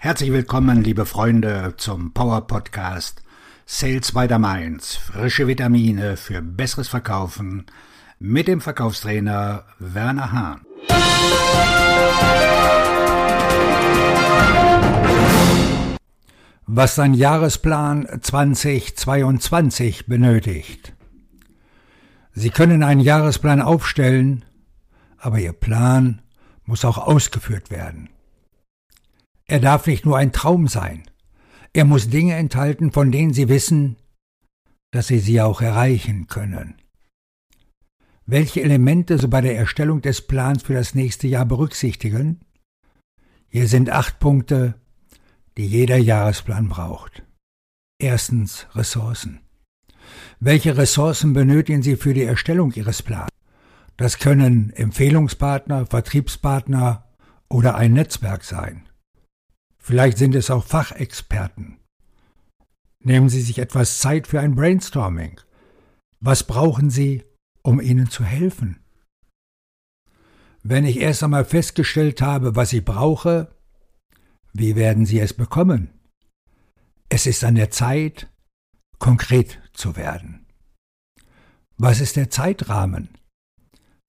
Herzlich willkommen, liebe Freunde, zum Power Podcast Sales by the Mainz. Frische Vitamine für besseres Verkaufen mit dem Verkaufstrainer Werner Hahn. Was sein Jahresplan 2022 benötigt. Sie können einen Jahresplan aufstellen, aber Ihr Plan muss auch ausgeführt werden. Er darf nicht nur ein Traum sein. Er muss Dinge enthalten, von denen Sie wissen, dass Sie sie auch erreichen können. Welche Elemente Sie bei der Erstellung des Plans für das nächste Jahr berücksichtigen? Hier sind acht Punkte, die jeder Jahresplan braucht. Erstens Ressourcen. Welche Ressourcen benötigen Sie für die Erstellung Ihres Plans? Das können Empfehlungspartner, Vertriebspartner oder ein Netzwerk sein. Vielleicht sind es auch Fachexperten. Nehmen Sie sich etwas Zeit für ein Brainstorming. Was brauchen Sie, um Ihnen zu helfen? Wenn ich erst einmal festgestellt habe, was ich brauche, wie werden Sie es bekommen? Es ist an der Zeit, konkret zu werden. Was ist der Zeitrahmen?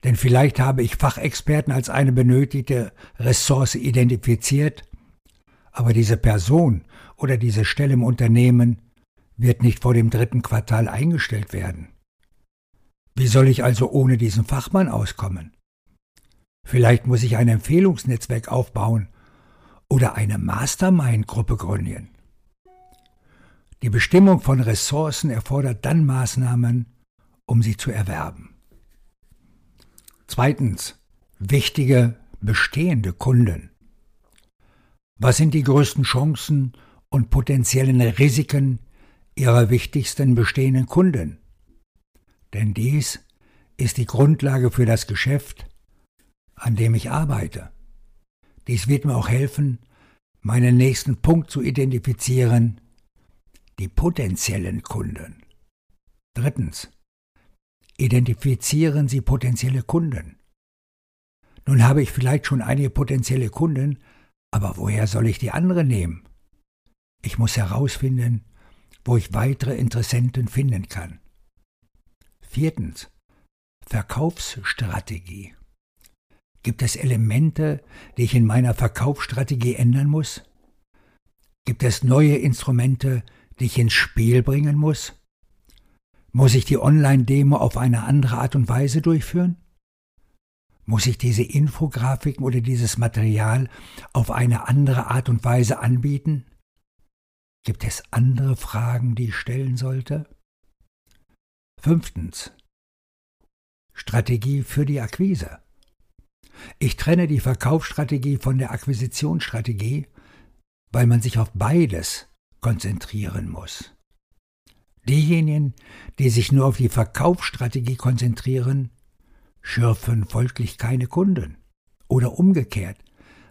Denn vielleicht habe ich Fachexperten als eine benötigte Ressource identifiziert, aber diese Person oder diese Stelle im Unternehmen wird nicht vor dem dritten Quartal eingestellt werden. Wie soll ich also ohne diesen Fachmann auskommen? Vielleicht muss ich ein Empfehlungsnetzwerk aufbauen oder eine Mastermind-Gruppe gründen. Die Bestimmung von Ressourcen erfordert dann Maßnahmen, um sie zu erwerben. Zweitens. Wichtige bestehende Kunden. Was sind die größten Chancen und potenziellen Risiken Ihrer wichtigsten bestehenden Kunden? Denn dies ist die Grundlage für das Geschäft, an dem ich arbeite. Dies wird mir auch helfen, meinen nächsten Punkt zu identifizieren, die potenziellen Kunden. Drittens. Identifizieren Sie potenzielle Kunden. Nun habe ich vielleicht schon einige potenzielle Kunden, aber woher soll ich die andere nehmen? Ich muss herausfinden, wo ich weitere Interessenten finden kann. Viertens. Verkaufsstrategie. Gibt es Elemente, die ich in meiner Verkaufsstrategie ändern muss? Gibt es neue Instrumente, die ich ins Spiel bringen muss? Muss ich die Online-Demo auf eine andere Art und Weise durchführen? Muss ich diese Infografiken oder dieses Material auf eine andere Art und Weise anbieten? Gibt es andere Fragen, die ich stellen sollte? Fünftens. Strategie für die Akquise. Ich trenne die Verkaufsstrategie von der Akquisitionsstrategie, weil man sich auf beides konzentrieren muss. Diejenigen, die sich nur auf die Verkaufsstrategie konzentrieren, schürfen folglich keine Kunden. Oder umgekehrt,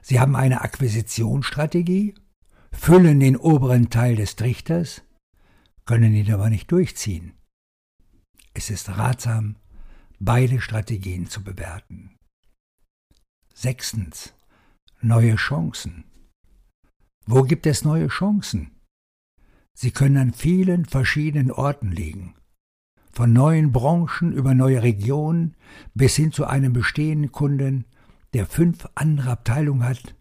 sie haben eine Akquisitionsstrategie, füllen den oberen Teil des Trichters, können ihn aber nicht durchziehen. Es ist ratsam, beide Strategien zu bewerten. Sechstens. Neue Chancen. Wo gibt es neue Chancen? Sie können an vielen verschiedenen Orten liegen von neuen Branchen über neue Regionen bis hin zu einem bestehenden Kunden, der fünf andere Abteilungen hat,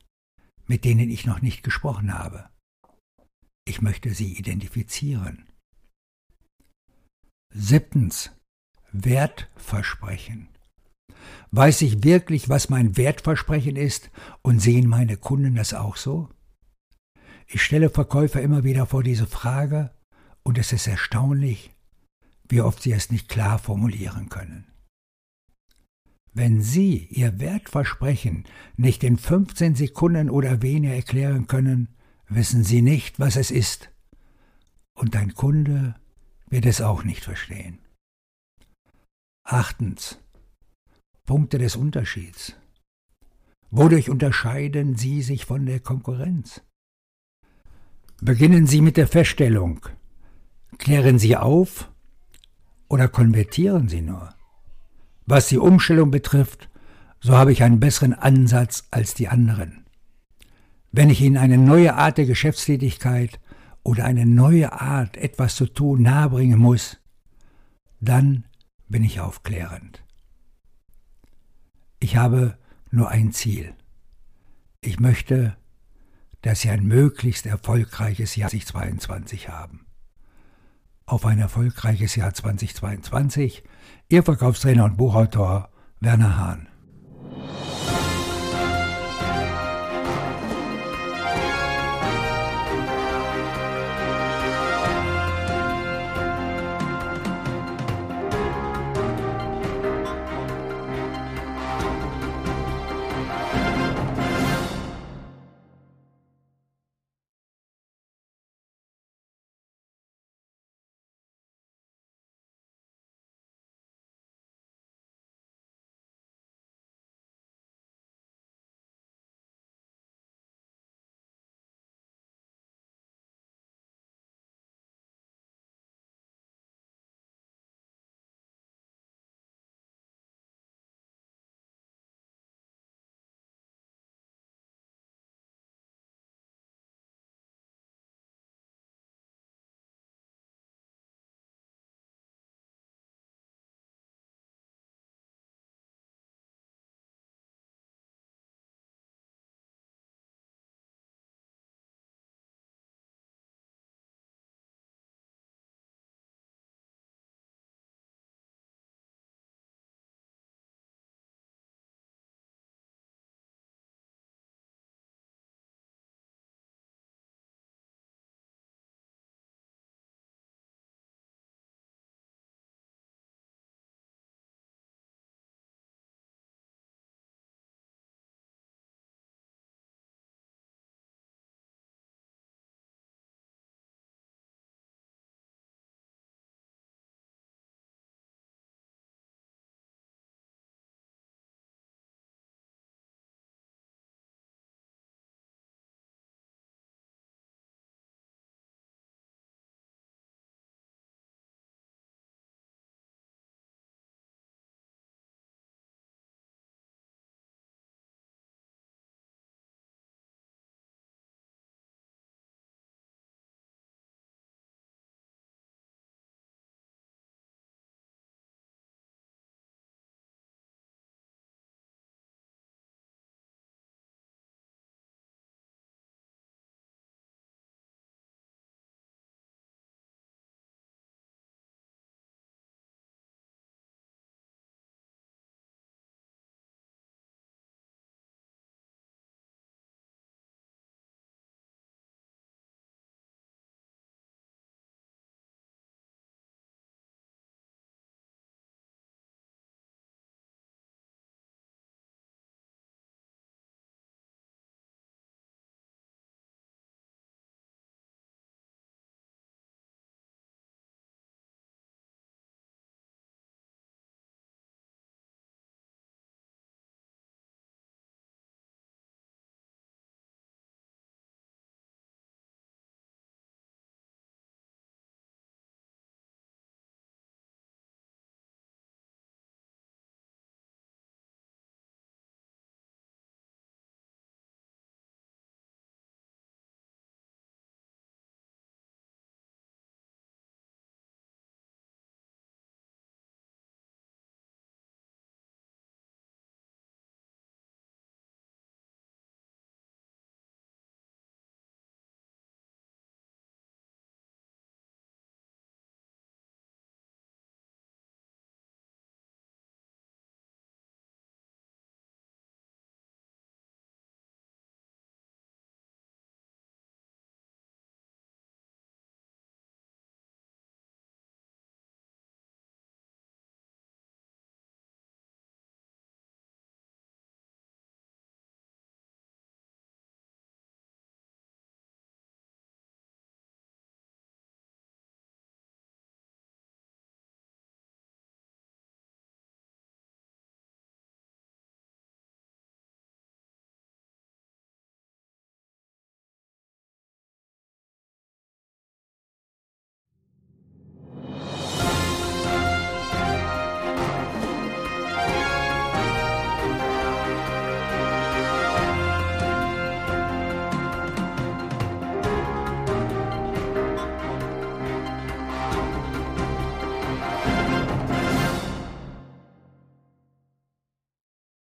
mit denen ich noch nicht gesprochen habe. Ich möchte sie identifizieren. Siebtens. Wertversprechen. Weiß ich wirklich, was mein Wertversprechen ist und sehen meine Kunden das auch so? Ich stelle Verkäufer immer wieder vor diese Frage und es ist erstaunlich, wie oft sie es nicht klar formulieren können. Wenn Sie Ihr Wertversprechen nicht in 15 Sekunden oder weniger erklären können, wissen Sie nicht, was es ist. Und dein Kunde wird es auch nicht verstehen. Achtens. Punkte des Unterschieds. Wodurch unterscheiden Sie sich von der Konkurrenz? Beginnen Sie mit der Feststellung. Klären Sie auf, oder konvertieren sie nur? Was die Umstellung betrifft, so habe ich einen besseren Ansatz als die anderen. Wenn ich Ihnen eine neue Art der Geschäftstätigkeit oder eine neue Art, etwas zu tun, nahebringen muss, dann bin ich aufklärend. Ich habe nur ein Ziel. Ich möchte, dass Sie ein möglichst erfolgreiches Jahr 2022 haben. Auf ein erfolgreiches Jahr 2022, Ihr Verkaufstrainer und Buchautor Werner Hahn.